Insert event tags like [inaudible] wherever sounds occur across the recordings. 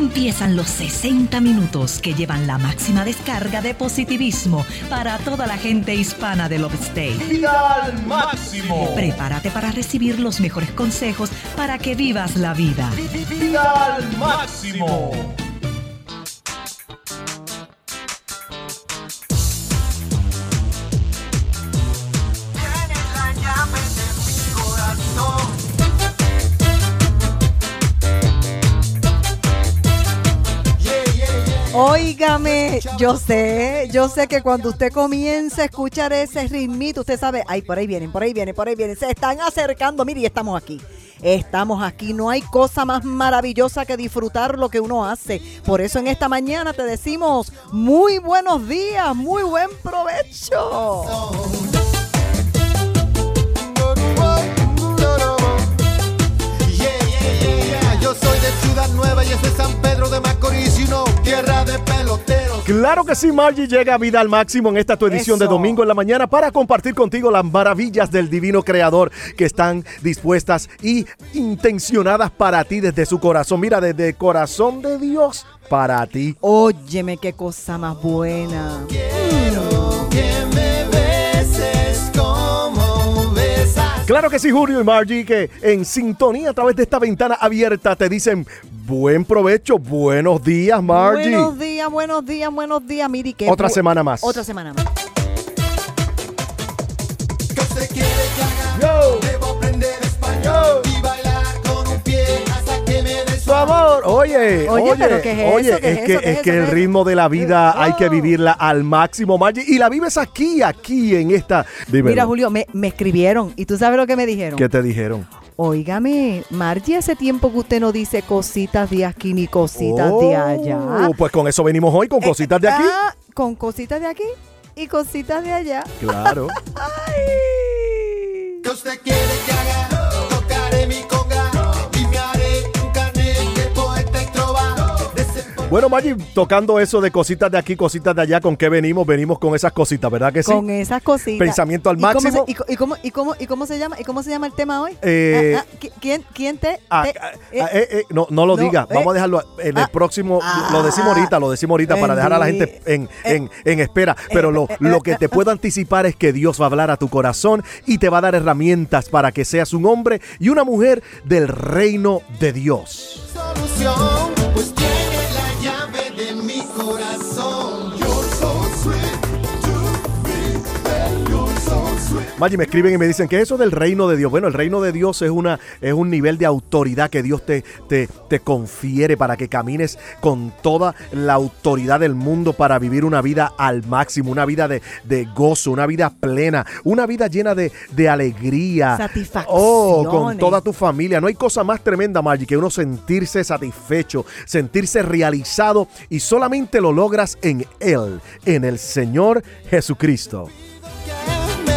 Empiezan los 60 minutos que llevan la máxima descarga de positivismo para toda la gente hispana del Upstate. ¡Vida al máximo! Prepárate para recibir los mejores consejos para que vivas la vida. ¡Vida al máximo! Óigame, yo sé, yo sé que cuando usted comience a escuchar ese ritmito, usted sabe, ay, por ahí vienen, por ahí vienen, por ahí vienen, se están acercando, mire, y estamos aquí. Estamos aquí, no hay cosa más maravillosa que disfrutar lo que uno hace. Por eso en esta mañana te decimos muy buenos días, muy buen provecho. Yo soy de Ciudad Nueva y es de San Pedro de Macorís y no tierra de peloteros. Claro que sí, Margie llega a vida al máximo en esta tu edición de domingo en la mañana para compartir contigo las maravillas del divino creador que están dispuestas y intencionadas para ti desde su corazón. Mira, desde el corazón de Dios para ti. Óyeme, qué cosa más buena. Claro que sí, Julio y Margie, que en sintonía a través de esta ventana abierta te dicen buen provecho, buenos días, Margie. Buenos días, buenos días, buenos días, Miri. qué Otra semana más. Otra semana más. ¿Qué usted quiere que haga? Yo. Debo aprender español y bailar Su amor, oye, Oye, oye, pero ¿qué es eso? oye, ¿Qué es es que, eso? ¿Qué es es que eso? el ¿Qué es ritmo de la vida hay que vivirla al máximo, Margie, y la vives aquí, aquí en esta. Dímelo, Mira, Julio, me, me escribieron y tú sabes lo que me dijeron. ¿qué te dijeron? Óigame, Margie, hace tiempo que usted no dice cositas de aquí ni cositas de allá. Oh, Pues con eso venimos hoy, con cositas de aquí. Ah, con cositas de aquí y cositas de allá. Claro. [laughs] Ay. ¿Qué usted quiere que haga? Bueno, Margie, tocando eso de cositas de aquí, cositas de allá, ¿con qué venimos? Venimos con esas cositas, ¿verdad que sí? Con esas cositas. Pensamiento al ¿Y cómo máximo. se- y, cómo, y, cómo, ¿Y cómo se llama? ¿Y cómo se llama el tema hoy? Eh, Ah, ah, ¿qui- ¿quién, ¿Quién te...? Ah, te- eh, eh, eh, no, no lo no, diga, eh, vamos a dejarlo en el ah, próximo, lo decimos ahorita, lo decimos ahorita para dejar a la gente en, en- en espera, pero lo, lo que te puedo anticipar es que Dios va a hablar a tu corazón y te va a dar herramientas para que seas un hombre y una mujer del reino de Dios. solución, Maggie, me escriben y me dicen que eso del reino de Dios. Bueno, el reino de Dios es, una, es un nivel de autoridad que Dios te, te, te confiere para que camines con toda la autoridad del mundo para vivir una vida al máximo, una vida de, de gozo, una vida plena, una vida llena de, de alegría. Oh, con toda tu familia. No hay cosa más tremenda, Maggie, que uno sentirse satisfecho, sentirse realizado y solamente lo logras en Él, en el Señor Jesucristo.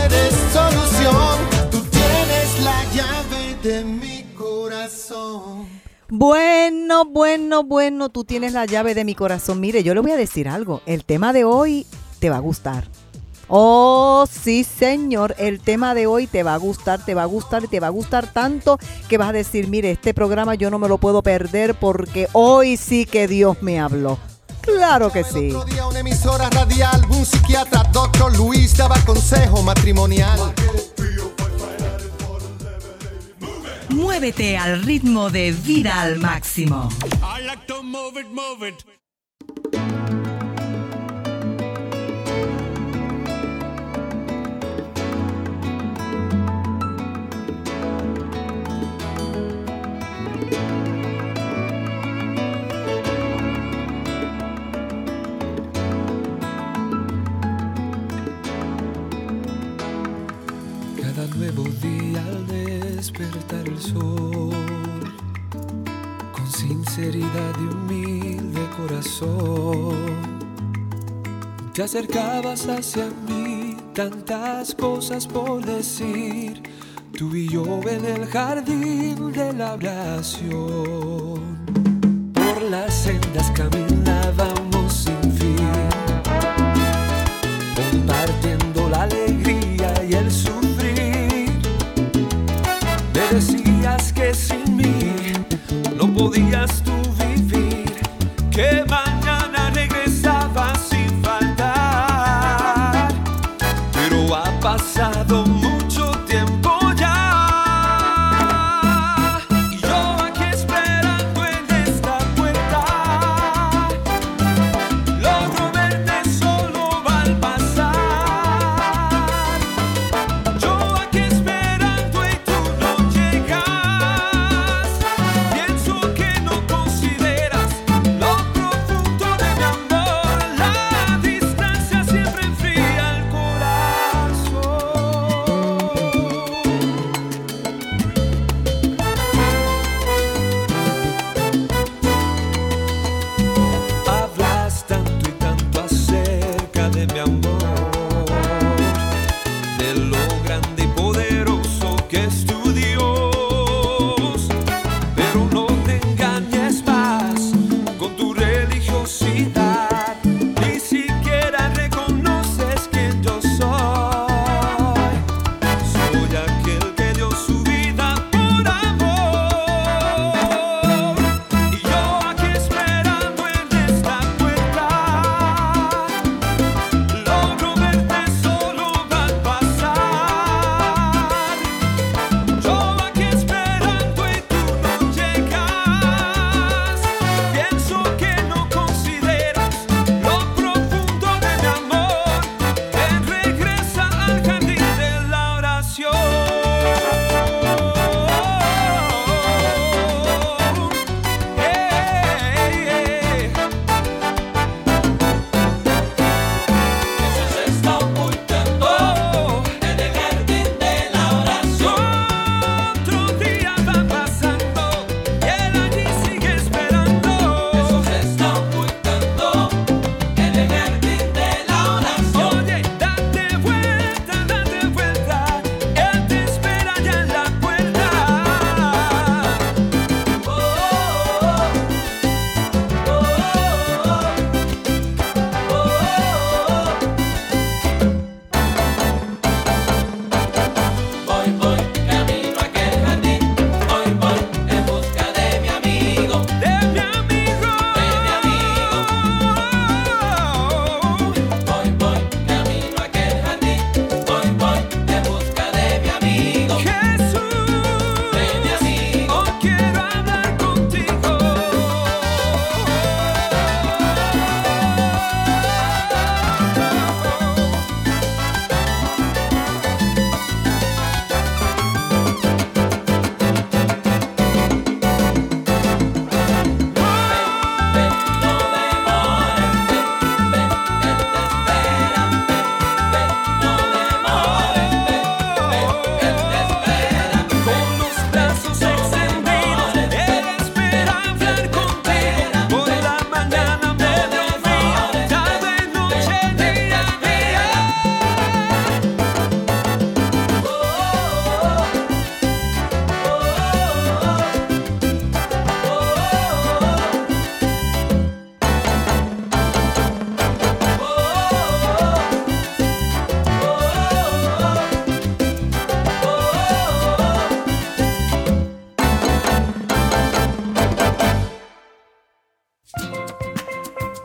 Des solución, tú tienes la llave de mi corazón. Bueno, bueno, bueno, tú tienes la llave de mi corazón. Mire, yo le voy a decir algo. El tema de hoy te va a gustar. Oh, sí, señor. El tema de hoy te va a gustar, te va a gustar, te va a gustar tanto que vas a decir, mire, este programa yo no me lo puedo perder porque hoy sí que Dios me habló. Claro que sí. El otro día una emisora radial, un psiquiatra, doctor Luis, daba consejo matrimonial. Muévete al ritmo de vida al máximo. I like to move it, move it. Día al despertar el sol, con sinceridad y humilde corazón, te acercabas hacia mí, tantas cosas por decir, tú y yo en el jardín de la oración. Por las sendas caminábamos sin fin compartiendo la alegría podías tú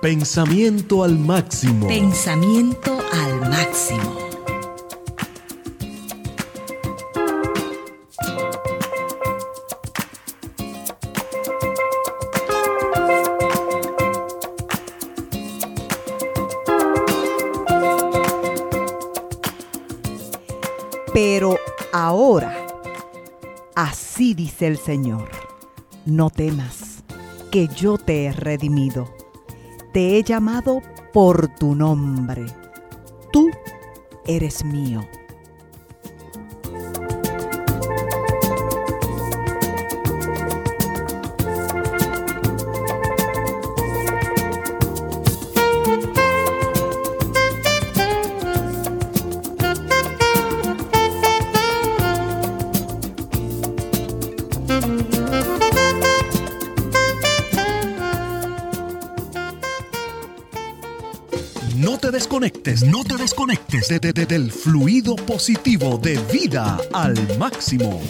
Pensamiento al máximo. Pensamiento al máximo. Pero ahora, así dice el Señor, no temas, que yo te he redimido te he llamado por tu nombre. Tú eres mío. desconectes, no te desconectes de, del fluido positivo de vida al máximo.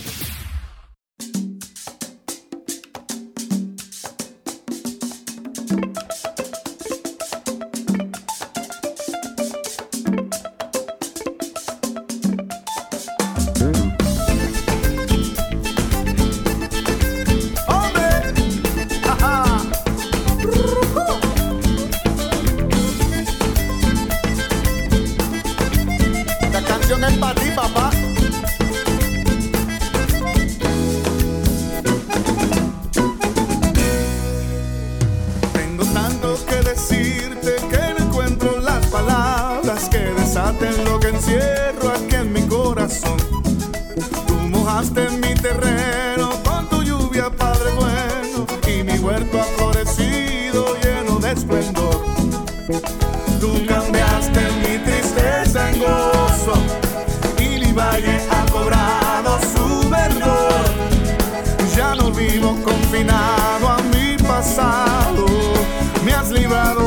vivo confinado a mi pasado. Me has librado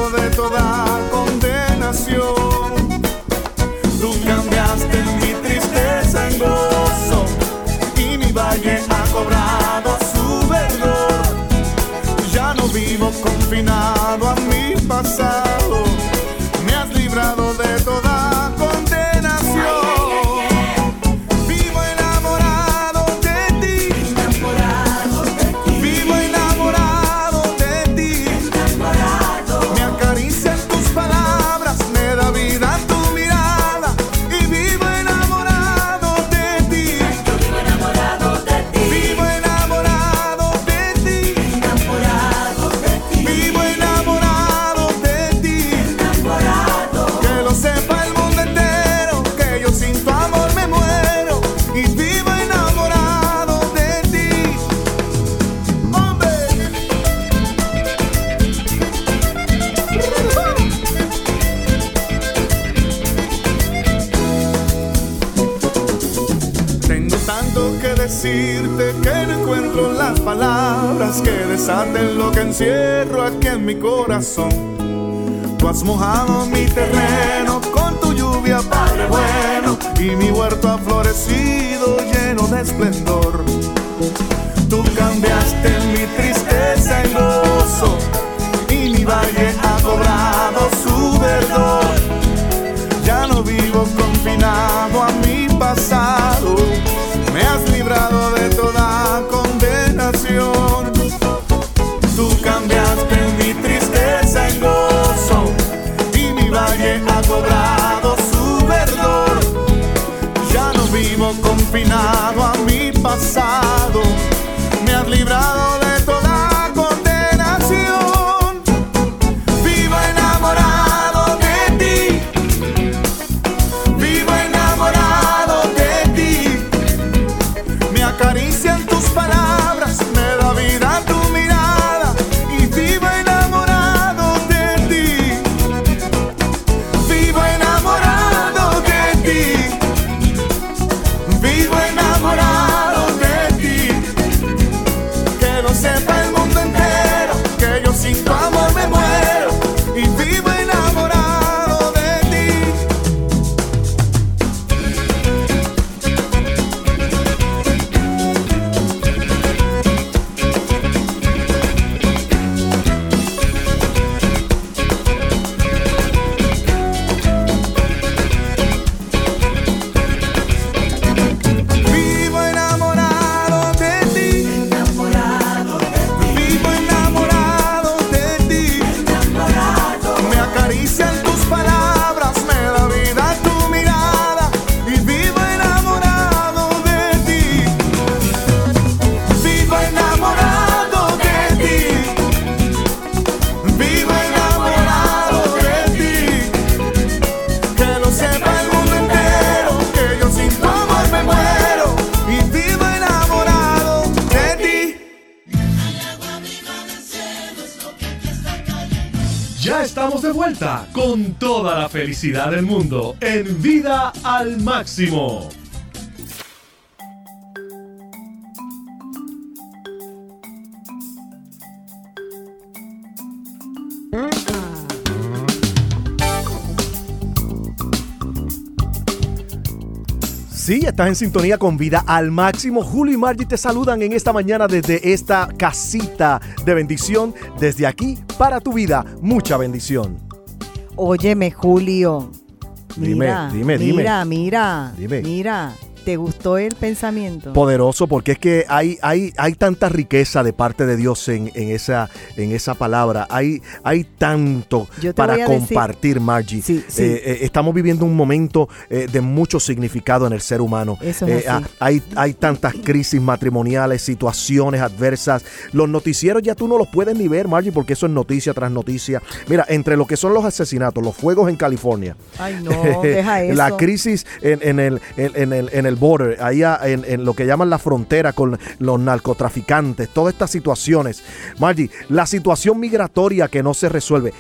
que en mi corazón. Tú has mojado mi terreno con tu lluvia, Padre bueno, y mi huerto ha florecido lleno de esplendor. Ya estamos de vuelta con toda la felicidad del mundo en Vida al Máximo. Sí, estás en sintonía con Vida al Máximo. Julio y Margie te saludan en esta mañana desde esta casita de bendición. Desde aquí, para tu vida, mucha bendición. Óyeme, Julio. Dime, Mira, dime, dime. Mira, mira. Dime. Mira, ¿te gustó el pensamiento? Poderoso, porque es que hay, hay, hay tanta riqueza de parte de Dios en, en esa, en esa palabra. Hay, hay tanto para a decir- compartir, Margie. Sí, sí. Eh, eh, estamos viviendo un momento eh, de mucho significado en el ser humano. Eso es así. ah, hay, hay tantas crisis matrimoniales, situaciones adversas. Los noticieros ya tú no los puedes ni ver, Margie, porque eso es noticia tras noticia. Mira, entre lo que son los asesinatos, los fuegos en California, Ay, no, deja [laughs] eso. la crisis en, en el, en, en el, en el border, ahí a- en, en lo que llaman la frontera con los narcotraficantes, todas estas situaciones. Margie, la situación migratoria que no se resuelve.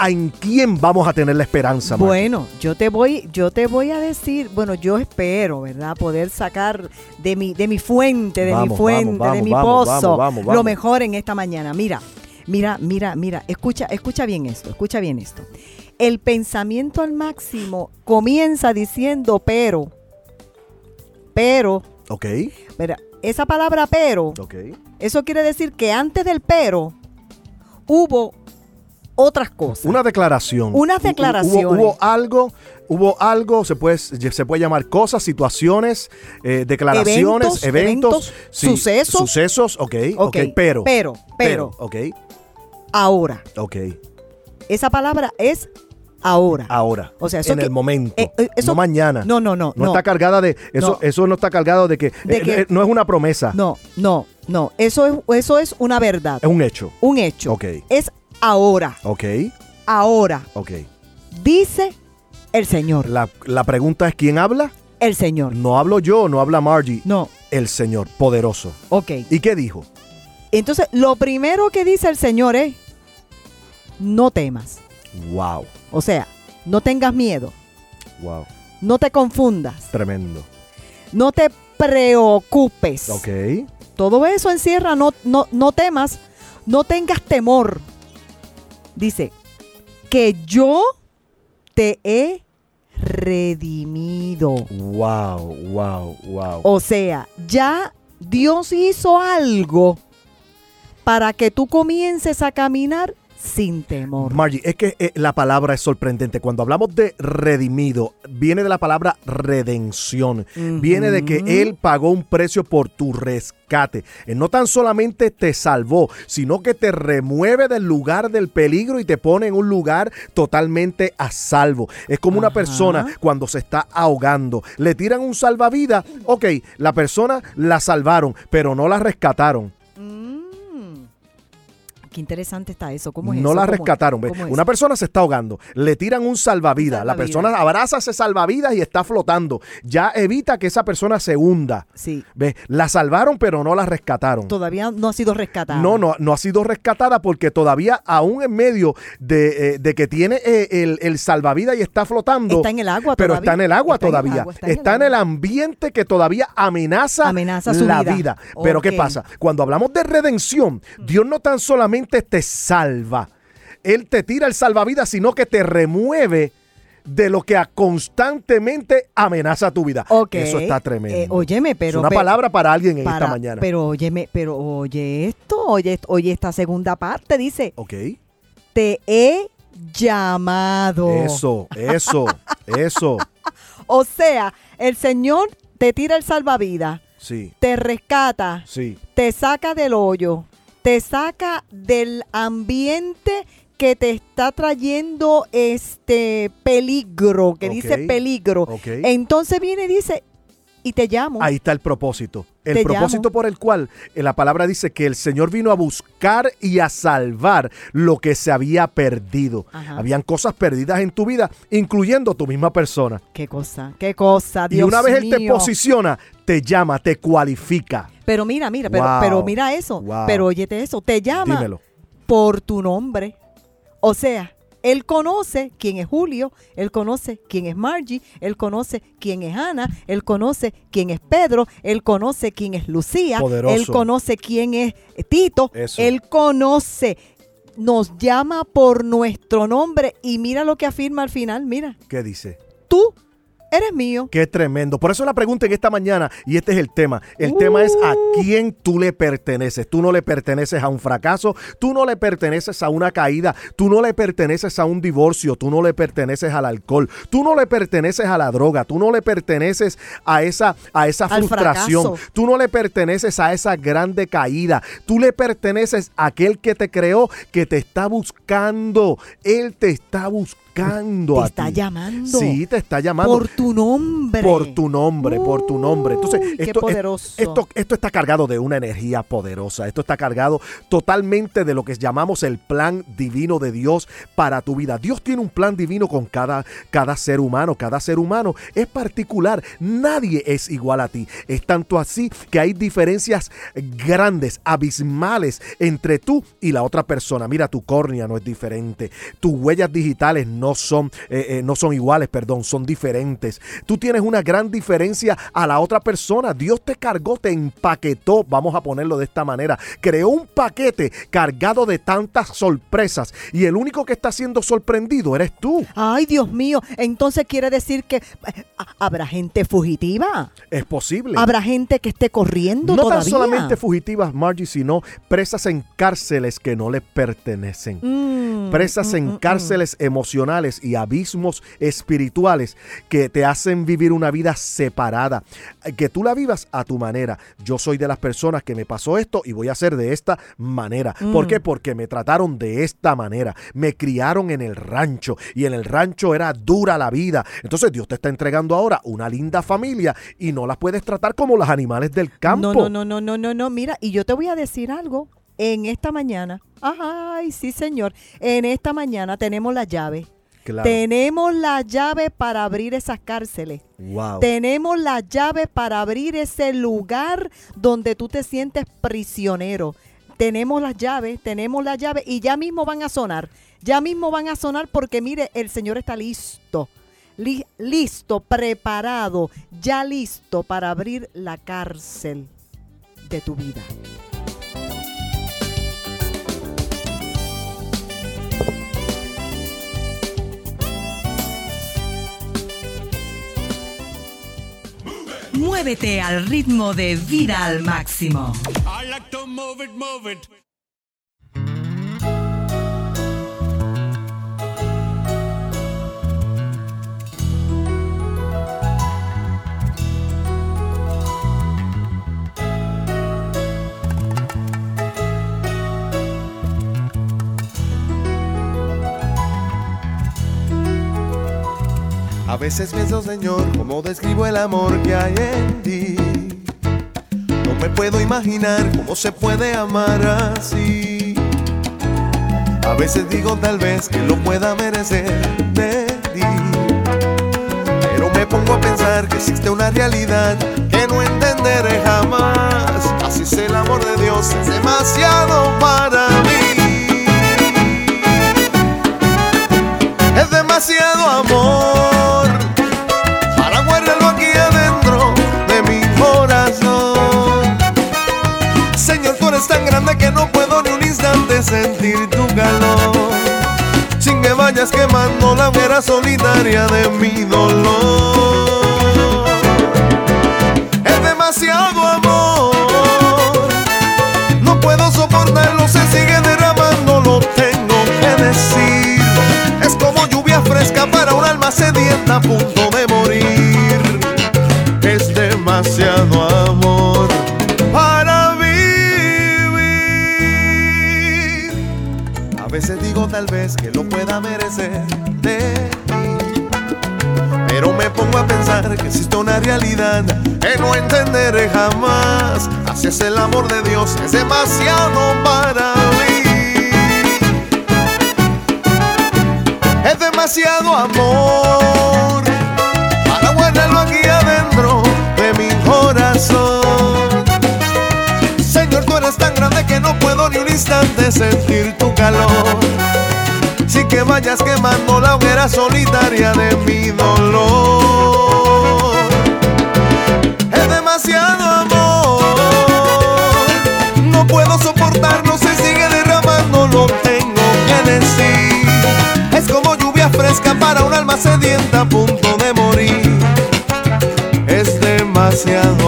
¿En quién vamos a tener la esperanza, Margie? Bueno, yo te voy, yo te voy a decir, bueno, yo espero, ¿verdad? Poder sacar de mi, de mi fuente, de mi fuente, vamos, de mi pozo, lo mejor en esta mañana. Mira, mira, mira, mira, escucha, escucha bien esto, escucha bien esto. El pensamiento al máximo comienza diciendo pero, pero, Ok, mira, esa palabra pero, ok. eso quiere decir que antes del pero hubo otras cosas. Una declaración. Unas hu- declaraciones. Hubo, hubo algo, hubo algo, se puede, se puede llamar cosas, situaciones, eh, declaraciones, Eventos, eventos, eventos, sucesos. Sucesos, ok, ok, Ok, pero. pero, pero. ok, ahora. ok. Esa palabra es ahora. Ahora. O sea, eso en que- el momento. eh, eh, eso- no mañana. No, no, no. No, No, está cargada de. Eso No. eso no está cargado de que. De que- eh, no es una promesa. no, no, no. Eso es, eso es una verdad. Es un hecho. Un hecho. Ok. Es ahora. Ok. Ahora. Ok. Dice el Señor. La, la pregunta es: ¿quién habla? El Señor. No hablo yo, no habla Margie. No. El Señor, poderoso. Ok. ¿Y qué dijo? Entonces, lo primero que dice el Señor es, no temas. Wow. O sea, no tengas miedo. Wow. No te confundas. Tremendo. No te preocupes. Ok. Todo eso encierra, no, no, no temas, no tengas temor. Dice, que yo te he redimido. Wow, wow, wow. O sea, ya Dios hizo algo para que tú comiences a caminar sin temor. Margie, es que eh, la palabra es sorprendente. Cuando hablamos de redimido, viene de la palabra redención. Viene de que Él pagó un precio por tu rescate. Él no tan solamente te salvó, sino que te remueve del lugar del peligro y te pone en un lugar totalmente a salvo. Es como una persona cuando se está ahogando. Le tiran un salvavidas. Ok, la persona la salvaron, pero no la rescataron. Qué interesante está eso. ¿Cómo es no eso? la ¿Cómo- rescataron. Una persona se está ahogando, le tiran un salvavidas, la persona abraza ese salvavidas y está flotando. Ya evita que esa persona se hunda. Sí, ¿Ves? La salvaron, pero no la rescataron. todavía no ha sido rescatada. No, no, no ha sido rescatada porque todavía, aún en medio de, eh, de que tiene eh, el, el salvavidas y está flotando. Está en el agua Pero todavía. está en el agua Está en el todavía. agua, está en el en ambiente que todavía amenaza, Amenaza su la vida. vida. Pero ¿qué pasa? Cuando hablamos de redención, Dios no tan solamente te salva, Él te tira el salvavidas, sino que te remueve de lo que a- constantemente amenaza tu vida. Ok. Eso está tremendo. Eh, óyeme, pero... es una palabra para alguien en para- esta mañana. Pero óyeme, pero oye esto, oye, oye esta segunda parte, dice, ok. te he llamado. Eso, eso, [laughs] eso. O sea, el Señor te tira el salvavidas, Sí, te rescata, sí. te saca del hoyo, te saca del ambiente que te está trayendo este peligro, que dice peligro. Entonces viene y dice, y te llamo. Ahí está el propósito. El Te propósito llamo. por el cual eh, la palabra dice que el Señor vino a buscar y a salvar lo que se había perdido. Ajá. Habían cosas perdidas en tu vida, incluyendo tu misma persona. Qué cosa, qué cosa, y Dios una vez Él te posiciona, te llama, te cualifica. Pero mira, mira, pero, Wow. pero mira eso. Wow. Pero óyete eso, te llama Dímelo. por tu nombre. O sea, Él conoce quién es Julio, Él conoce quién es Margie, Él conoce quién es Ana, Él conoce quién es Pedro, Él conoce quién es Lucía, Poderoso. Él conoce quién es Tito, Eso. Él conoce, nos llama por nuestro nombre y mira lo que afirma al final, mira, ¿Qué dice? tú eres mío. Qué tremendo. Por eso la pregunta en esta mañana, y este es el tema. El tema es a quién tú le perteneces. Tú no le perteneces a un fracaso, tú no le perteneces a una caída, tú no le perteneces a un divorcio, tú no le perteneces al alcohol, tú no le perteneces a la droga, tú no le perteneces a esa, a esa frustración, tú no le perteneces a esa grande caída, tú le perteneces a aquel que te creó, que te está buscando. Él te está buscando Te a está ti. llamando. Sí, te está llamando. Por tu nombre. Por tu nombre, por tu nombre. Entonces, qué esto, poderoso. esto, esto está cargado de una energía poderosa. Esto está cargado totalmente de lo que llamamos el plan divino de Dios para tu vida. Dios tiene un plan divino con cada, cada ser humano. Cada ser humano es particular. Nadie es igual a ti. Es tanto así que hay diferencias grandes, abismales entre tú y la otra persona. Mira, tu córnea no es diferente. Tus huellas digitales no son, eh, eh, no son iguales, perdón, son diferentes. Tú tienes una gran diferencia a la otra persona. Dios te cargó, te empaquetó, vamos a ponerlo de esta manera. Creó un paquete cargado de tantas sorpresas y el único que está siendo sorprendido eres tú. Ay, Dios mío. Entonces quiere decir que eh, habrá gente fugitiva. Es posible. Habrá gente que esté corriendo no todavía. tan solamente fugitivas, Margie, sino presas en cárceles que no le pertenecen. Mm, presas mm, en mm. cárceles emocionales y abismos espirituales que te hacen vivir una vida separada, eh, que tú la vivas a tu manera. Yo soy de las personas que me pasó esto y voy a hacer de esta manera. ¿Por Mm. qué? Porque me trataron de esta manera. Me criaron en el rancho y en el rancho era dura la vida. Entonces Dios te está entregando ahora una linda familia y no las puedes tratar como los animales del campo. No, no, no, no, no, no, no. Mira, y yo te voy a decir algo. En esta mañana, ay, sí, señor. En esta mañana tenemos la llave. Claro. Tenemos la llave para abrir esas cárceles. Wow. Tenemos la llave para abrir ese lugar donde tú te sientes prisionero. Tenemos las llaves, tenemos la llave y ya mismo van a sonar. Ya mismo van a sonar porque mire, el Señor está listo. Li- listo, preparado, ya listo para abrir la cárcel de tu vida. Muévete al ritmo de vida al máximo. A veces pienso, Señor, cómo describo el amor que hay en ti. No me puedo imaginar cómo se puede amar así. A veces digo tal vez que lo pueda merecer de ti. Pero me pongo a pensar que existe una realidad que no entenderé jamás. Así es el amor de Dios, es demasiado para mí. Es demasiado amor para guardarlo aquí adentro de mi corazón. Señor, tú eres tan grande que no puedo ni un instante sentir tu calor. Sin que vayas quemando la hoguera solitaria de mi dolor. Es demasiado amor. A pensar que existe una realidad que no entenderé jamás. Así es el amor de Dios, es demasiado para mí. Es demasiado amor para guardarlo aquí adentro de mi corazón. Señor, tú eres tan grande que no puedo ni un instante sentir tu calor. Que vayas quemando la hoguera solitaria de mi dolor. Es demasiado amor. No puedo soportarlo, se sigue derramando, lo tengo que decir. Es como lluvia fresca para un alma sedienta a punto de morir. Es demasiado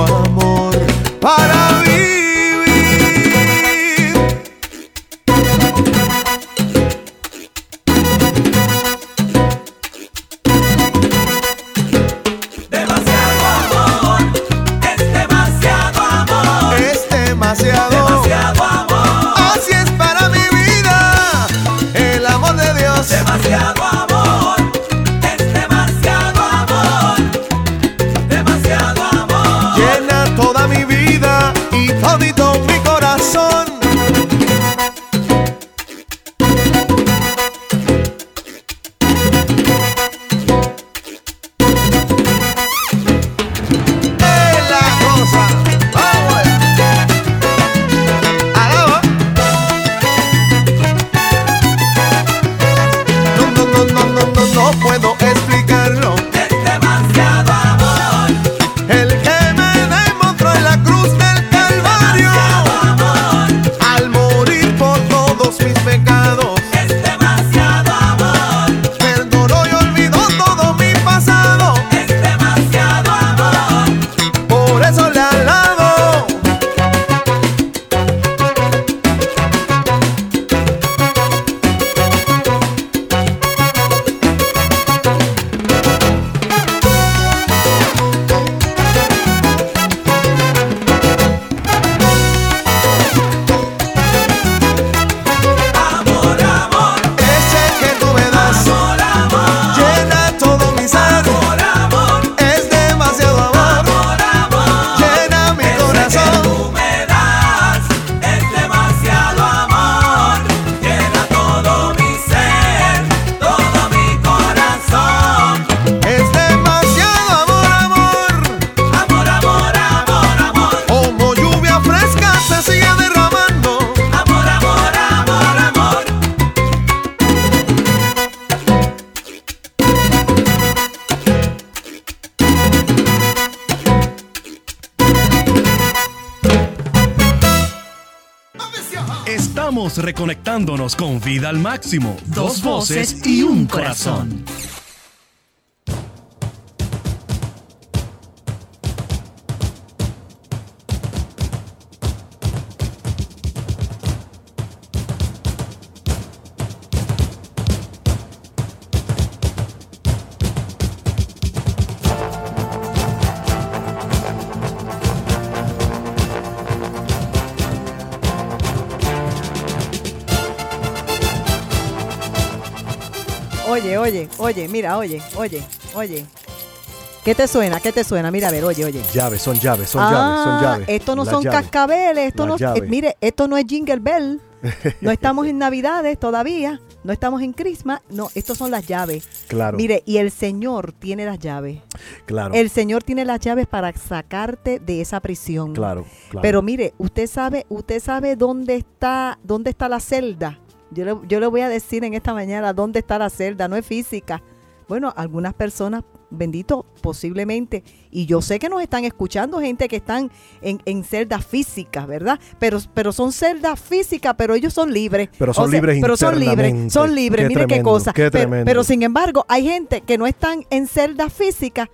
Estamos reconectándonos con vida al máximo. Dos voces y un corazón. Oye, mira, oye, oye, oye. ¿Qué te suena? ¿Qué te suena? Mira, a ver, oye, oye. Llaves, son llaves, son llaves, son Ah, llaves. Esto no son cascabeles, esto no, eh, mire, esto no es Jingle Bell. [laughs] No estamos en Navidades todavía, no estamos en Christmas, no, estos son las llaves. Claro, Mire, y el Señor tiene las llaves. claro, El Señor tiene las llaves para sacarte de esa prisión. claro, claro. Pero mire, usted sabe, usted sabe dónde está, dónde está la celda. Yo le, yo le voy a decir en esta mañana dónde está la celda, no es física. Bueno, algunas personas, bendito, posiblemente, y yo sé que nos están escuchando gente que están en, en celdas físicas, ¿verdad? Pero, pero son celdas físicas, pero ellos son libres. Pero son O sea, libres Pero son libres, son libres, Qué mire qué cosa. qué Pero- pero sin embargo, hay gente que no están en celdas físicas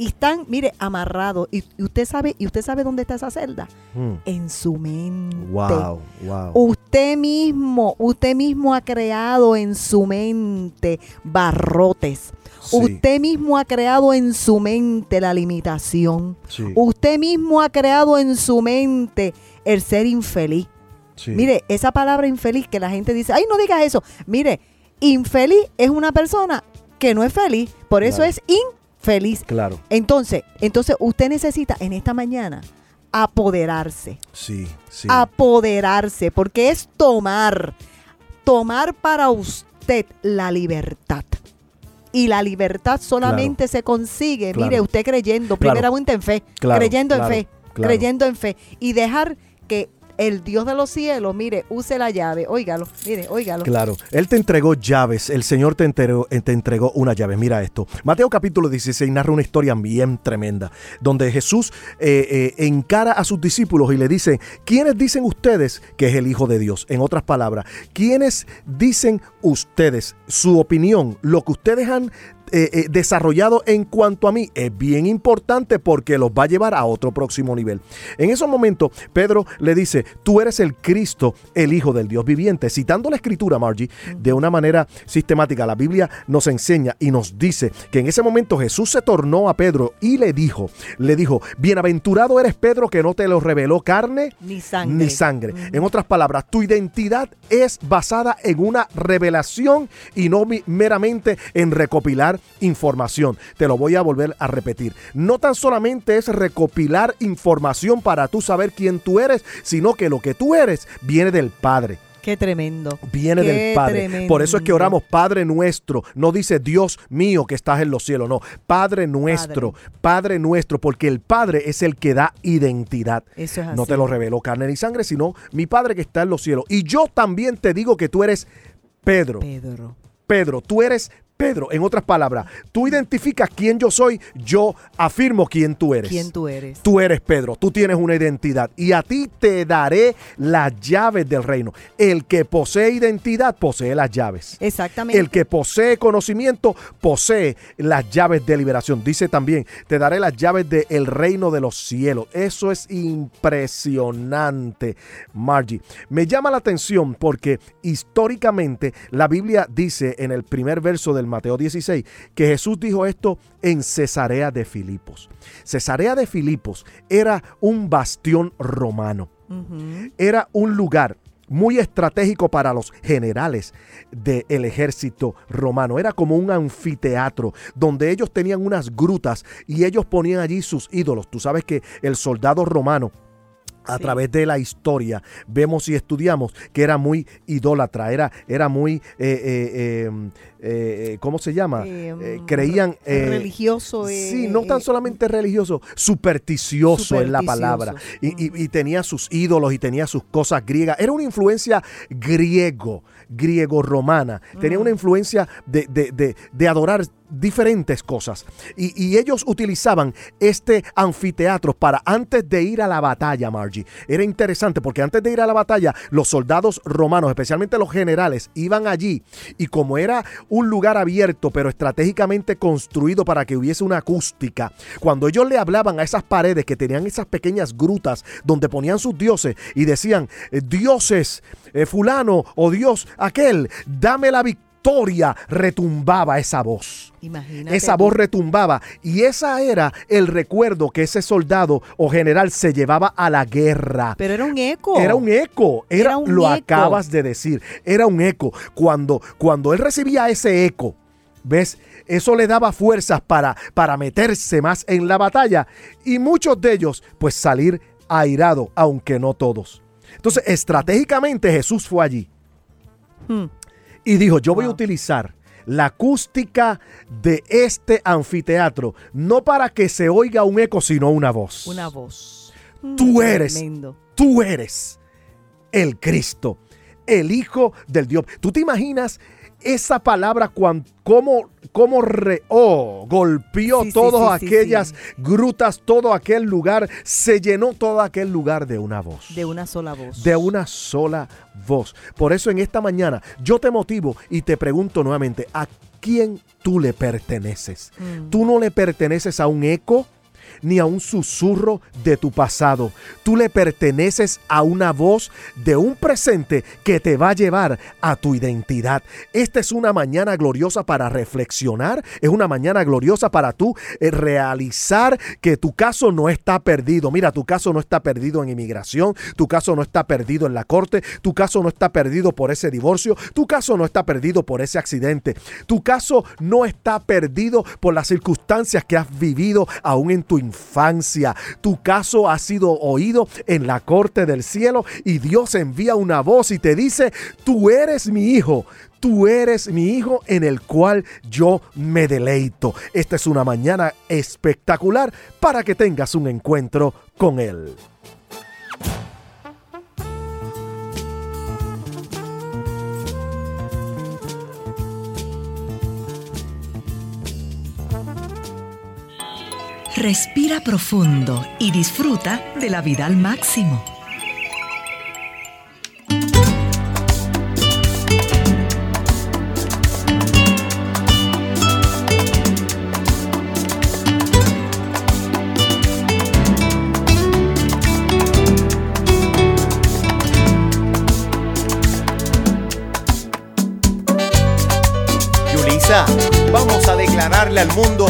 y están, mire, amarrados. Y, y usted sabe, y usted sabe dónde está esa celda, Mm. en su mente. Wow, wow. Usted mismo, usted mismo ha creado en su mente barrotes. Sí. Usted mismo ha creado en su mente la limitación. Sí, Usted mismo ha creado en su mente el ser infeliz. sí. Mire, esa palabra infeliz que la gente dice, ay, no digas eso. Mire, infeliz es una persona que no es feliz, por eso Claro. es infeliz. Claro, Entonces, entonces usted necesita en esta mañana apoderarse, sí, sí. apoderarse, porque es tomar, tomar para usted la libertad. Y la libertad solamente se consigue, Claro. mire, usted creyendo, Claro. primeramente en fe, Claro, creyendo en fe, claro. creyendo en fe, y dejar que el Dios de los cielos, mire, use la llave. Óigalo, mire, óigalo. Claro, Él te entregó llaves, el Señor te entregó, eh, te entregó una llave. Mira esto. Mateo capítulo 16 narra una historia bien tremenda, donde Jesús eh, eh, encara a sus discípulos y le dice, ¿quiénes dicen ustedes que es el Hijo de Dios? En otras palabras, ¿quiénes dicen ustedes su opinión, lo que ustedes han eh, eh, desarrollado en cuanto a mí es bien importante porque los va a llevar a otro próximo nivel. En esos momentos, Pedro le dice, tú eres el Cristo, el Hijo del Dios viviente. Citando la escritura, Margie, de una manera sistemática, la Biblia nos enseña y nos dice que en ese momento Jesús se tornó a Pedro y le dijo, le dijo, bienaventurado eres Pedro que no te lo reveló carne Ni sangre. ni sangre. En otras palabras, tu identidad es basada en una revelación y no meramente en recopilar información. Te lo voy a volver a repetir. No tan solamente es recopilar información para tú saber quién tú eres, sino que lo que tú eres viene del Padre. Qué tremendo. Viene Qué del Padre. Por eso es que oramos Padre nuestro. No dice Dios mío que estás en los cielos. No, Padre nuestro. Padre, nuestro. Porque el Padre es el que da identidad. Eso es así. No te lo reveló carne ni sangre, sino mi Padre que está en los cielos. Y yo también te digo que tú eres Pedro. Pedro. Pedro, tú eres Pedro. En otras palabras, tú identificas quién yo soy, yo afirmo quién tú eres. ¿Quién tú eres? Tú eres Pedro, tú tienes una identidad y a ti te daré las llaves del reino. El que posee identidad posee las llaves. Exactamente. El que posee conocimiento posee las llaves de liberación. Dice también, te daré las llaves del reino de los cielos. Eso es impresionante, Margie. Me llama la atención porque históricamente la Biblia dice en el primer verso del Mateo 16 que Jesús dijo esto en Cesarea de Filipos. Cesarea de Filipos era un bastión romano era un lugar muy estratégico para los generales del ejército romano. Era como un anfiteatro donde ellos tenían unas grutas y ellos ponían allí sus ídolos. Tú sabes que el soldado romano a Sí. través de la historia vemos y estudiamos que era muy idólatra, era, era muy, eh, eh, eh, eh, ¿cómo se llama? Eh, Eh, creían... religioso. Sí, no tan solamente religioso, supersticioso, en la Supersticioso. palabra. Y, y- y tenía sus ídolos y tenía sus cosas griegas. Era una influencia griego, griego-romana. Tenía una influencia de, de- de- de adorar diferentes cosas. Y, ellos utilizaban este anfiteatro para antes de ir a la batalla, Margie. Era interesante porque antes de ir a la batalla, los soldados romanos, especialmente los generales, iban allí y como era un lugar abierto, pero estratégicamente construido para que hubiese una acústica, cuando ellos le hablaban a esas paredes que tenían esas pequeñas grutas donde ponían sus dioses y decían, eh, dioses, eh, fulano o Dios aquel, dame la victoria, retumbaba esa voz. Imagínate. Esa voz retumbaba y esa era el recuerdo que ese soldado o general se llevaba a la guerra. Pero era un eco. Era un eco, era, Era un lo eco. acabas de decir, era un eco. Cuando, cuando él recibía ese eco, ¿ves? Eso le daba fuerzas para, para meterse más en la batalla y muchos de ellos pues salir airado, aunque no todos. Entonces, estratégicamente Jesús fue allí Hmm. Y dijo, yo voy a utilizar la acústica de este anfiteatro, no para que se oiga un eco, sino una voz. Una voz. Mm, Tú eres Tremendo. Tú eres el Cristo, el Hijo del Dios. ¿Tú te imaginas esa palabra cuan, cómo, cómo re- oh, golpeó Sí, todas sí, sí, aquellas grutas, todo aquel lugar, se llenó todo aquel lugar de una voz? De una sola voz. de una sola voz. Por eso en esta mañana yo te motivo y te pregunto nuevamente, ¿a quién tú le perteneces? Mm. Tú no le perteneces a un eco ni a un susurro de tu pasado. Tú le perteneces a una voz de un presente que te va a llevar a tu identidad. Esta es una mañana gloriosa para reflexionar, es una mañana gloriosa para tú eh, realizar que tu caso no está perdido. Mira, tu caso no está perdido en inmigración, tu caso no está perdido en la corte, tu caso no está perdido por ese divorcio, tu caso no está perdido por ese accidente, tu caso no está perdido por las circunstancias que has vivido aún en tu infancia. Tu caso ha sido oído en la corte del cielo y Dios envía una voz y te dice, tú eres mi hijo. Tú eres mi hijo en el cual yo me deleito. Esta es una mañana espectacular para que tengas un encuentro con Él. Respira profundo y disfruta de la vida al máximo. Yulisa, vamos a declararle al mundo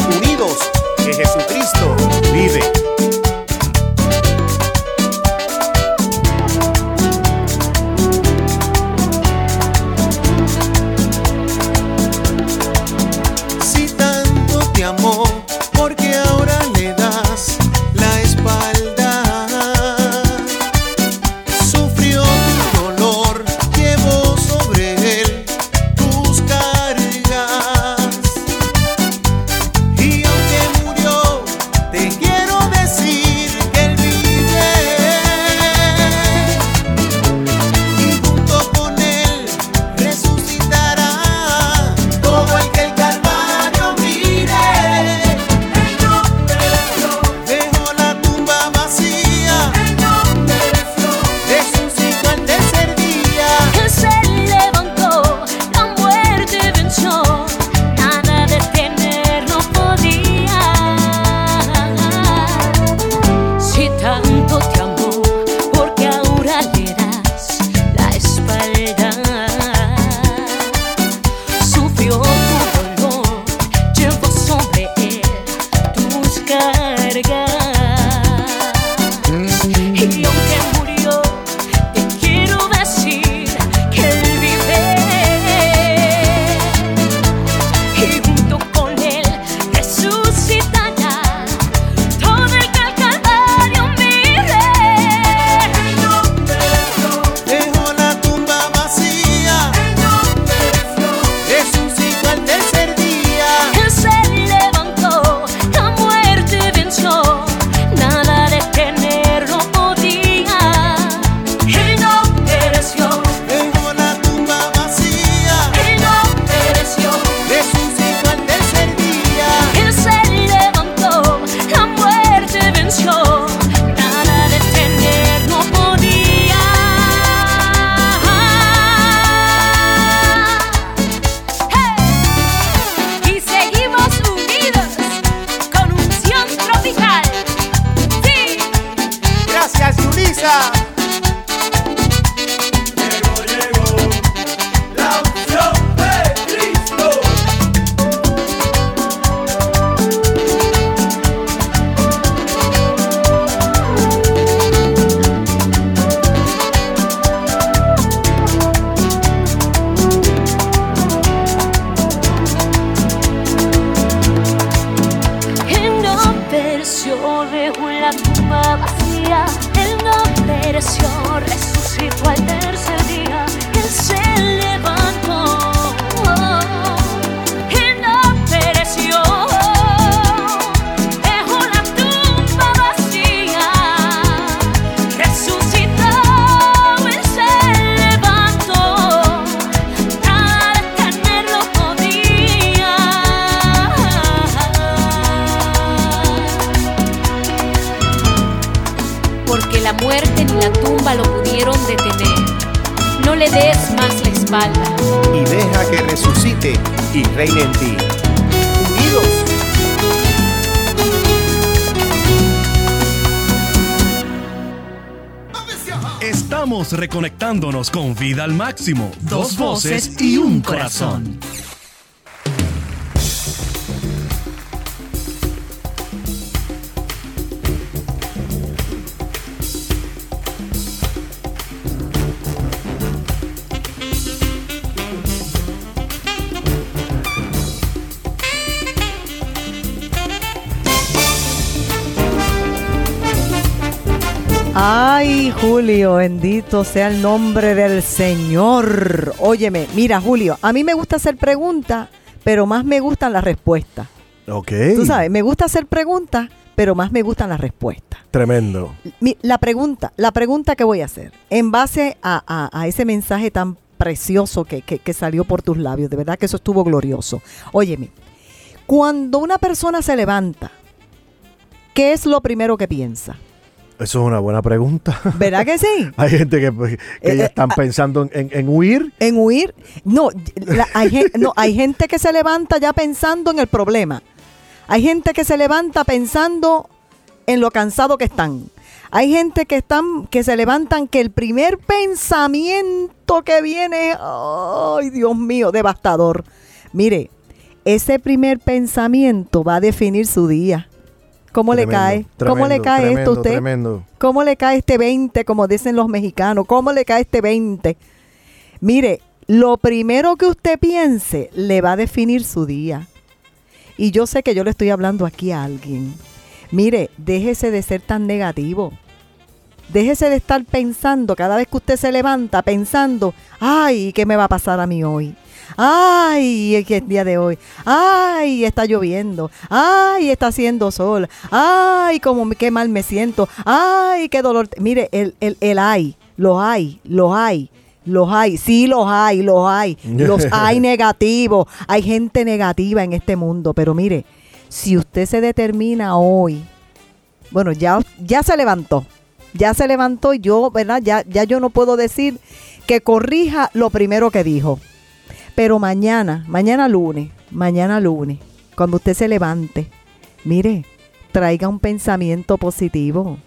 y reine en ti. Unidos. Estamos reconectándonos con vida al máximo. Dos voces y un corazón. Julio, bendito sea el nombre del Señor. Óyeme, mira, Julio, a mí me gusta hacer preguntas, pero más me gustan las respuestas. Ok. Tú sabes, me gusta hacer preguntas, pero más me gustan las respuestas. Tremendo. La pregunta, la pregunta que voy a hacer, en base a, a- a ese mensaje tan precioso que, que- que salió por tus labios, de verdad que eso estuvo glorioso. Óyeme, cuando una persona se levanta ¿qué es lo primero que piensa? Eso es una buena pregunta. [laughs] ¿Verdad que sí? Hay gente que, pues, que Eh, ya eh, están ah. pensando en, en huir. En huir. No, la- hay, no, hay gente que se levanta ya pensando en el problema. Hay gente que se levanta pensando en lo cansado que están. Hay gente que están que se levantan que el primer pensamiento que viene, ay Dios mío, devastador. Mire, ese primer pensamiento va a definir su día. ¿Cómo le Tremendo, cae? ¿Cómo le tremendo, cae esto a usted? Tremendo. ¿Cómo le cae este 20, como dicen los mexicanos? ¿Cómo le cae este 20? Mire, lo primero que usted piense le va a definir su día. Y yo sé que yo le estoy hablando aquí a alguien. Mire, déjese de ser tan negativo. Déjese de estar pensando cada vez que usted se levanta, pensando, ay, ¿qué me va a pasar a mí hoy? Ay, que es día de hoy. Ay, está lloviendo. Ay, está haciendo sol. Ay, como qué mal me siento. Ay, qué dolor. Mire, el, el, el hay, los hay, los hay. Los hay, sí los hay, los hay. [laughs] Los hay negativos. Hay gente negativa en este mundo. Pero mire, si usted se determina hoy, bueno, ya, ya se levantó. Ya se levantó y yo, ¿verdad? Ya, ya yo no puedo decir que corrija lo primero que dijo. Pero mañana, mañana lunes, mañana lunes, cuando usted se levante, mire, traiga un pensamiento positivo.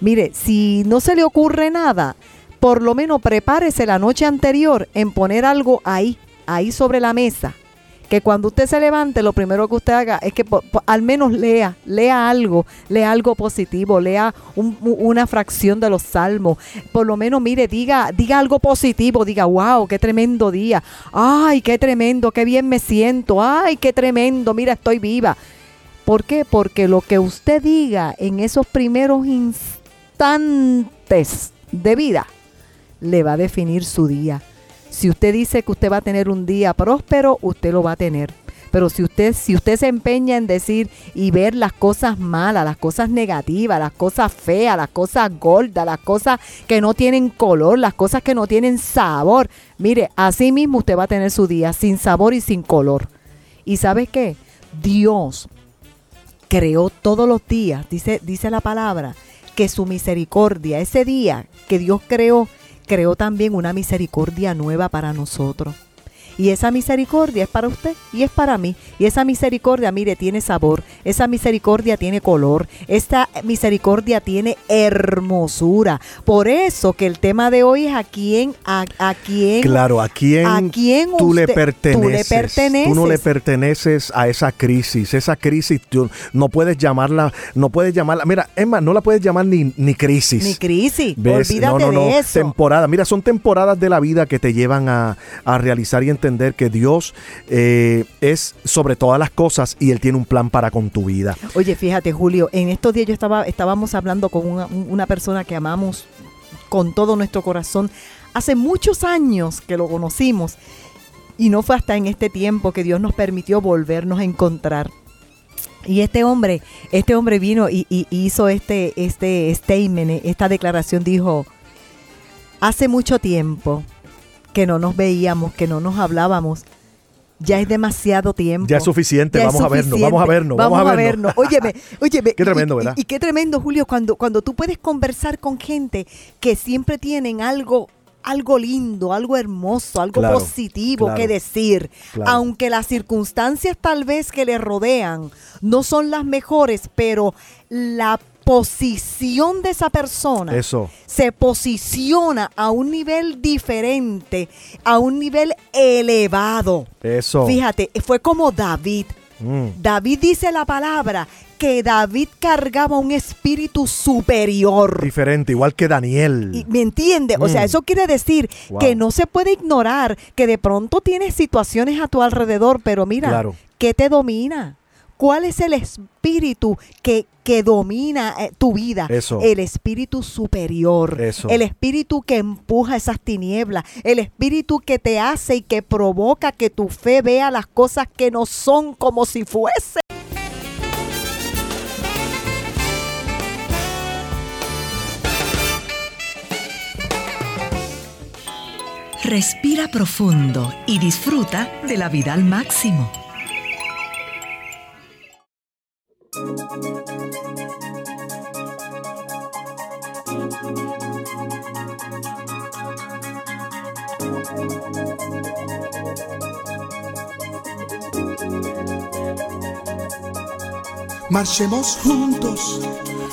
Mire, si no se le ocurre nada, por lo menos prepárese la noche anterior en poner algo ahí, ahí sobre la mesa. Que cuando usted se levante, lo primero que usted haga es que al menos lea, lea algo, lea algo positivo, lea una fracción de los salmos. Por lo menos, mire, diga, diga algo positivo, diga, wow, qué tremendo día. Ay, qué tremendo, qué bien me siento. Ay, qué tremendo, mira, estoy viva. ¿Por qué? Porque lo que usted diga en esos primeros instantes de vida le va a definir su día. Si usted dice que usted va a tener un día próspero, usted lo va a tener. Pero si usted, si usted se empeña en decir y ver las cosas malas, las cosas negativas, las cosas feas, las cosas gordas, las cosas que no tienen color, las cosas que no tienen sabor, mire, así mismo usted va a tener su día sin sabor y sin color. ¿Y sabe qué? Dios creó todos los días, dice, dice la palabra, que su misericordia, ese día que Dios creó, creó también una misericordia nueva para nosotros. Y esa misericordia es para usted y es para mí. Y esa misericordia, mire, tiene sabor. Esa misericordia tiene color. Esta misericordia tiene hermosura. Por eso que el tema de hoy es a quién, a, a quién, Claro, ¿a quién, a quién tú, le usted- perteneces? tú le perteneces. Tú no le perteneces a esa crisis. Esa crisis tú no puedes llamarla, no puedes llamarla. Mira, más, no la puedes llamar ni, ni crisis. Ni crisis. ¿Ves? Olvídate no, no, no. de eso. Temporada. Mira, son temporadas de la vida que te llevan a, a realizar y entender que Dios eh, es sobre todas las cosas y Él tiene un plan para con tu vida. Oye, fíjate, Julio, en estos días yo estaba, estábamos hablando con una, persona que amamos con todo nuestro corazón. Hace muchos años que lo conocimos y no fue hasta en este tiempo que Dios nos permitió volvernos a encontrar. Y este hombre, este hombre vino y, y hizo este, este statement, esta declaración, dijo, hace mucho tiempo que no nos veíamos, que no nos hablábamos. Ya es demasiado tiempo. Ya es suficiente, Ya es vamos a vernos, vamos a vernos, vamos a vernos. Óyeme, [laughs] óyeme. Qué tremendo, y- y- ¿verdad? Y, qué tremendo, Julio, cuando, cuando tú puedes conversar con gente que siempre tienen algo, algo lindo, algo hermoso, algo Claro, positivo claro, que decir. claro. Aunque las circunstancias tal vez que le rodean no son las mejores, pero la posición de esa persona Eso. se posiciona a un nivel diferente, a un nivel elevado. Eso. Fíjate, fue como David. Mm. David dice la palabra que David cargaba un espíritu superior. Diferente, igual que Daniel. Y- ¿Me entiende? O sea, Mm. eso quiere decir Wow. que no se puede ignorar que de pronto tienes situaciones a tu alrededor, pero mira, Claro. ¿qué te domina? ¿Cuál es el espíritu que, que domina eh, tu vida? Eso. El espíritu superior. Eso. El espíritu que empuja esas tinieblas. El espíritu que te hace y que provoca que tu fe vea las cosas que no son como si fuese. Respira profundo y disfruta de la vida al máximo. Marchemos juntos,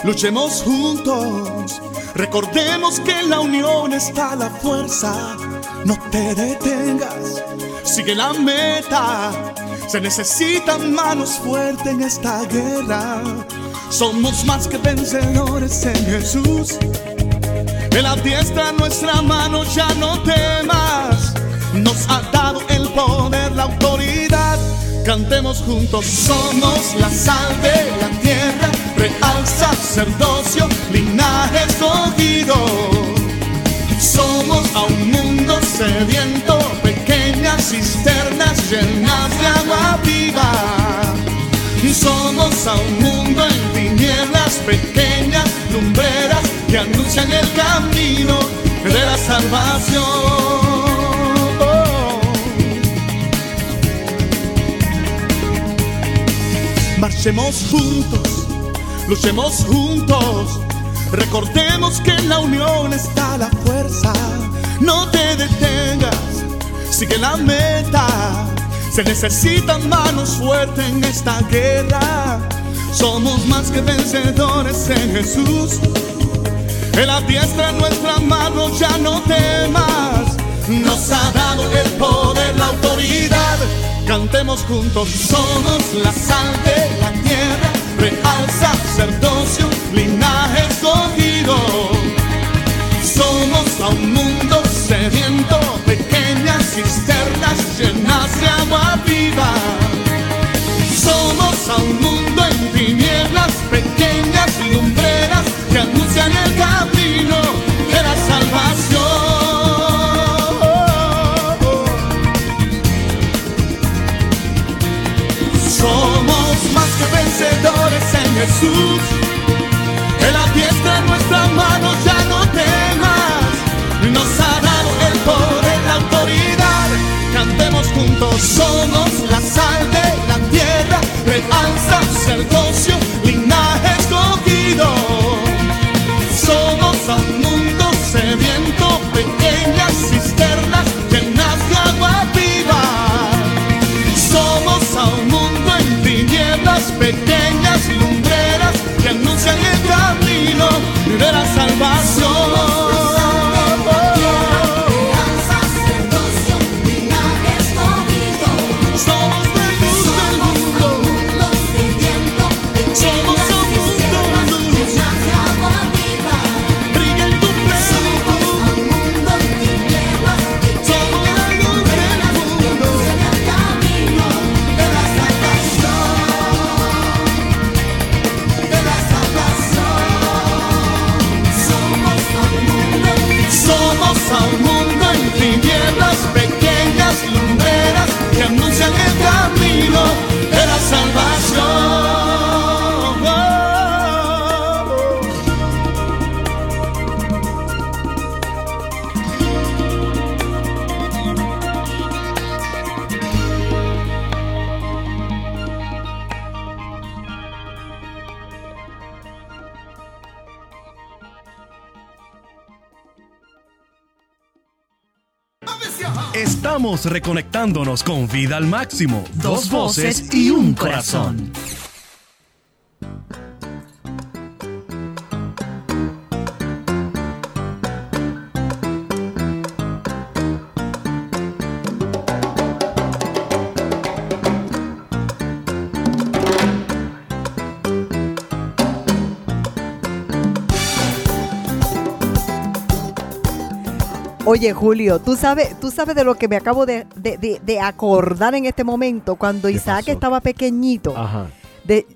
luchemos juntos, recordemos que en la unión está la fuerza, no te detengas, sigue la meta, se necesitan manos fuertes en esta guerra. Somos más que vencedores en Jesús. Él adiestra nuestra mano, ya no temas. Nos ha dado el poder, la autoridad. Cantemos juntos, somos la sal de la tierra, real sacerdocio, linaje escogido. Somos a un mundo sediento, cisternas llenas de agua viva. Somos a un mundo en tinieblas, pequeñas lumbreras que anuncian el camino de la salvación. Marchemos juntos, luchemos juntos, recordemos que en la unión está la fuerza. No te detengas, sigue la meta. Se necesitan manos fuertes en esta guerra. Somos más que vencedores en Jesús. Él adiestra nuestra mano, ya no temas. Nos ha dado el poder, la autoridad. Cantemos juntos, somos la sal de la tierra, real sacerdocio, linaje escogido. Somos a un mundo sediento, pequeñas cisternas llenas de agua viva. Somos a un mundo en tinieblas, pequeñas lumbreras que anuncian el camino de la salvación. Somos más que vencedores en Jesús. Él adiestra nuestra juntos, somos la sal de la tierra, real sacerdocio, linaje reconectándonos con vida al máximo. Dos voces y un corazón. Oye, Julio, tú sabes, tú sabes de lo que me acabo de, de- de- de acordar en este momento cuando Isaac pasó? estaba pequeñito. Ajá. De,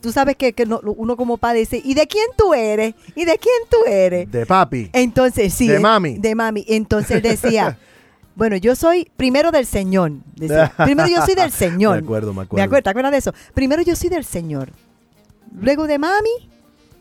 tú sabes que, que no- uno como padre dice, ¿y de quién tú eres? ¿Y de quién tú eres? De papi. Entonces, sí. De mami. De mami. Entonces decía, [laughs] bueno, yo soy primero del Señor. Decía, primero yo soy del [laughs] Señor. Me acuerdo, me acuerdo. Me acuerdo, ¿te acuerdas de eso? Primero yo soy del Señor. Luego de mami.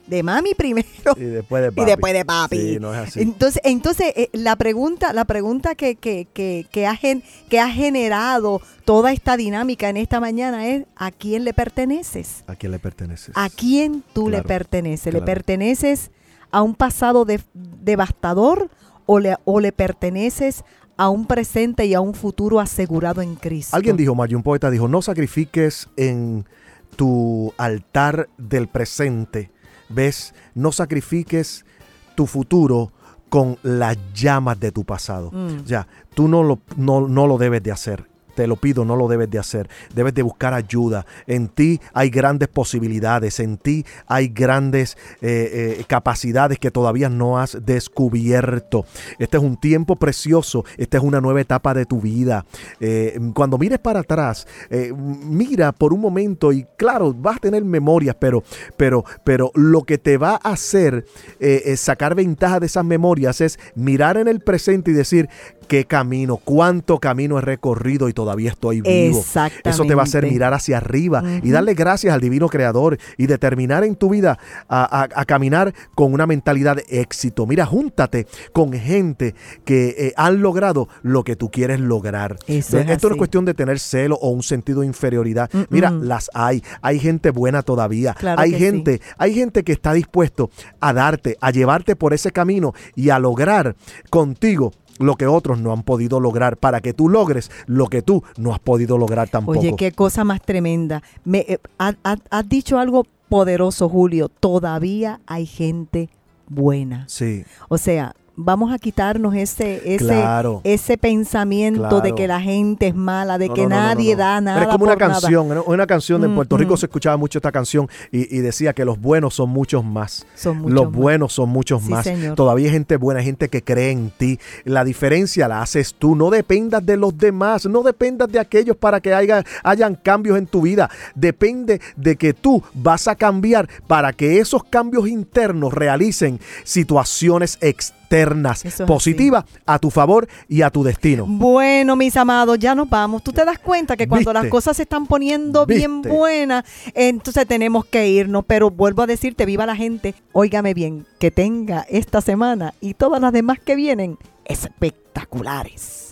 De mami primero. Y después de papi. Y después de papi. Sí, no es así. Entonces, entonces eh, la pregunta, la pregunta que, que, que, que ha gen- que ha generado toda esta dinámica en esta mañana es ¿a quién le perteneces? ¿A quién le perteneces? ¿A quién tú le Claro, perteneces? ¿Le perteneces a un pasado de- devastador o le, o le perteneces a un presente y a un futuro asegurado en Cristo. Alguien dijo, Mayo, un poeta dijo, no sacrifiques en tu altar del presente, ¿ves? No sacrifiques tu futuro con las llamas de tu pasado. Mm. Ya, tú no lo, no, no lo debes de hacer. Te lo pido, no lo debes de hacer. Debes de buscar ayuda. En ti hay grandes posibilidades. En ti hay grandes eh, eh, capacidades que todavía no has descubierto. Este es un tiempo precioso. Esta es una nueva etapa de tu vida. Eh, cuando mires para atrás, mira por un momento y claro, vas a tener memorias, pero, pero, pero lo que te va a hacer sacar ventaja de esas memorias es mirar en el presente y decir qué camino, cuánto camino he recorrido y todavía estoy vivo. Eso te va a hacer mirar hacia arriba y darle gracias al divino creador y determinar en tu vida a, a- a caminar con una mentalidad de éxito. Mira, júntate con gente que eh, han logrado lo que tú quieres lograr. Eso es Esto no es cuestión de tener celo o un sentido de inferioridad. Mira, las hay. Hay gente buena todavía. Claro hay gente, hay gente que está dispuesto a darte, a llevarte por ese camino y a lograr contigo lo que otros no han podido lograr para que tú logres lo que tú no has podido lograr tampoco. Oye, qué cosa más tremenda. Me, eh, ha- ha- has dicho algo poderoso, Julio. Todavía hay gente buena. Sí. O sea, vamos a quitarnos ese, ese, Claro. ese pensamiento de que la gente es mala, de No, que no, no, no, nadie da nada. Pero es como una por nada. canción, ¿no? una canción de Mm, Puerto Rico mm. se escuchaba mucho esta canción y, y decía que los buenos son muchos más. Son muchos los más. buenos son muchos Sí, más. señor. Todavía hay gente buena, hay gente que cree en ti. La diferencia la haces tú. No dependas de los demás, no dependas de aquellos para que haya, hayan cambios en tu vida. Depende de que tú vas a cambiar para que esos cambios internos realicen situaciones externas Eso es positivas a tu favor y a tu destino. Bueno, mis amados, ya nos vamos. Tú te das cuenta que cuando Viste. las cosas se están poniendo bien buenas, entonces tenemos que irnos. Pero vuelvo a decirte, viva la gente. Óigame bien, que tenga esta semana y todas las demás que vienen espectaculares.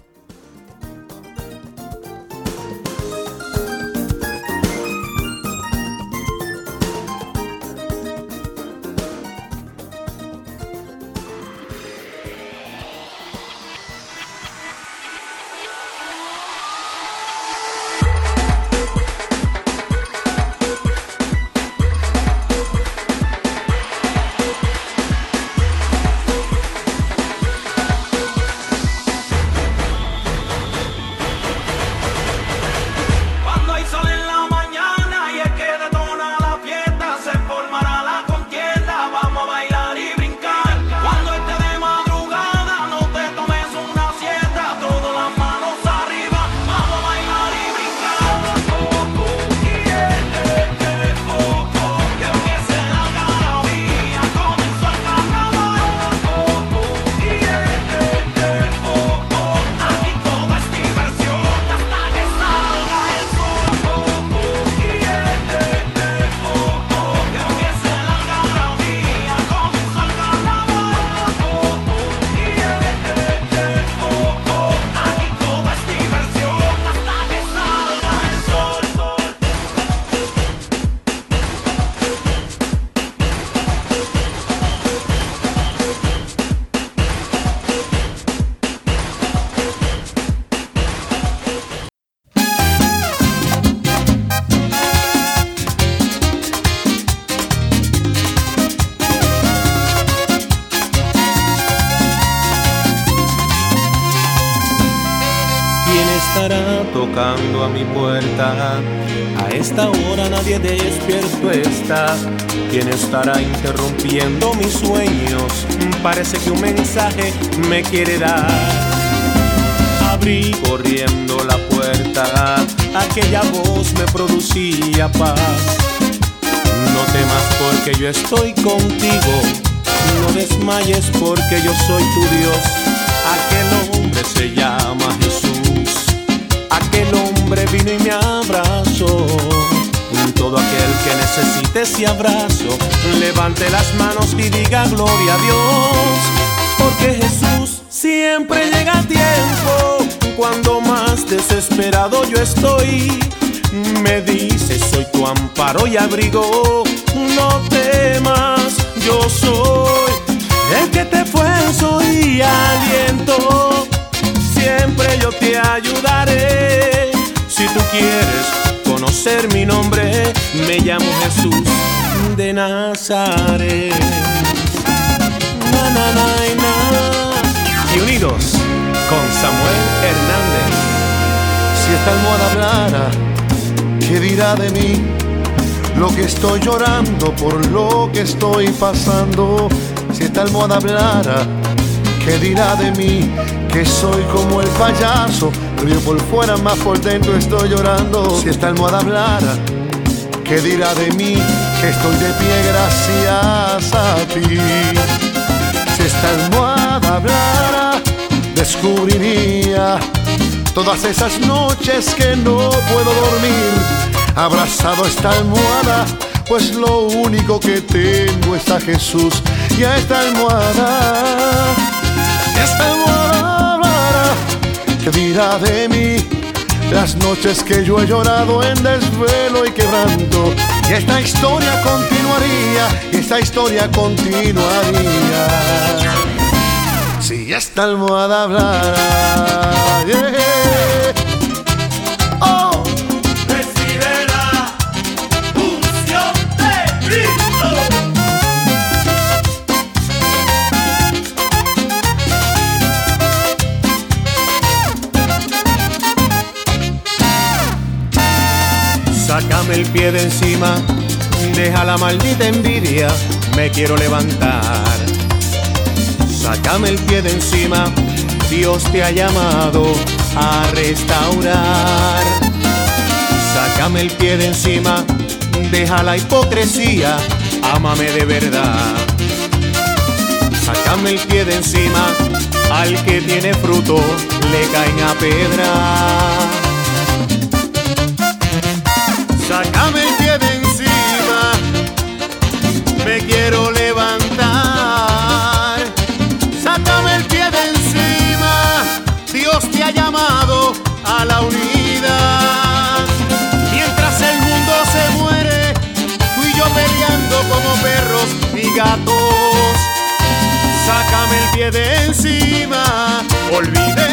Parece que un mensaje me quiere dar. Abrí corriendo la puerta, aquella voz me producía paz. No temas porque yo estoy contigo, no desmayes porque yo soy tu Dios. Aquel hombre se llama Jesús, aquel hombre vino y me abrazó que necesite ese abrazo, levante las manos y diga gloria a Dios, porque Jesús siempre llega a tiempo, cuando más desesperado yo estoy, me dice soy tu amparo y abrigo, no temas, yo soy el que te esfuerzo y aliento, siempre yo te ayudaré, si tú quieres conocer mi nombre, me llamo Jesús de Nazaret. Na, na, na. Y unidos con Samuel Hernández. Si esta almohada hablara, ¿qué dirá de mí? Lo que estoy llorando por lo que estoy pasando. Si esta almohada hablara, ¿qué dirá de mí? Que soy como el payaso, río por fuera, más por dentro estoy llorando. Si esta almohada hablara, ¿qué dirá de mí? Que estoy de pie gracias a ti. Si esta almohada hablara, descubriría todas esas noches que no puedo dormir. Abrazado a esta almohada, pues lo único que tengo es a Jesús y a esta almohada. Esta almohada ¿qué dirá de mí? Las noches que yo he llorado en desvelo y quebranto. Y esta historia continuaría, y esta historia continuaría. Si esta almohada hablara. El pie de encima, deja la maldita envidia, me quiero levantar. Sácame el pie de encima, Dios te ha llamado a restaurar. Sácame el pie de encima, deja la hipocresía, ámame de verdad. Sácame el pie de encima, al que tiene fruto le caen a pedra. Sácame el pie de encima, me quiero levantar. Sácame el pie de encima, Dios te ha llamado a la unidad. Mientras el mundo se muere, tú y yo peleando como perros y gatos. Sácame el pie de encima, olvidemos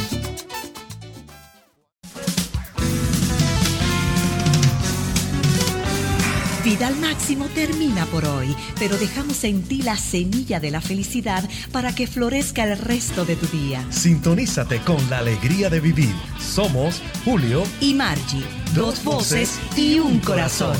Máximo termina por hoy, pero dejamos en ti la semilla de la felicidad para que florezca el resto de tu día. Sintonízate con la alegría de vivir. Somos Julio Y Margie, dos voces y un corazón.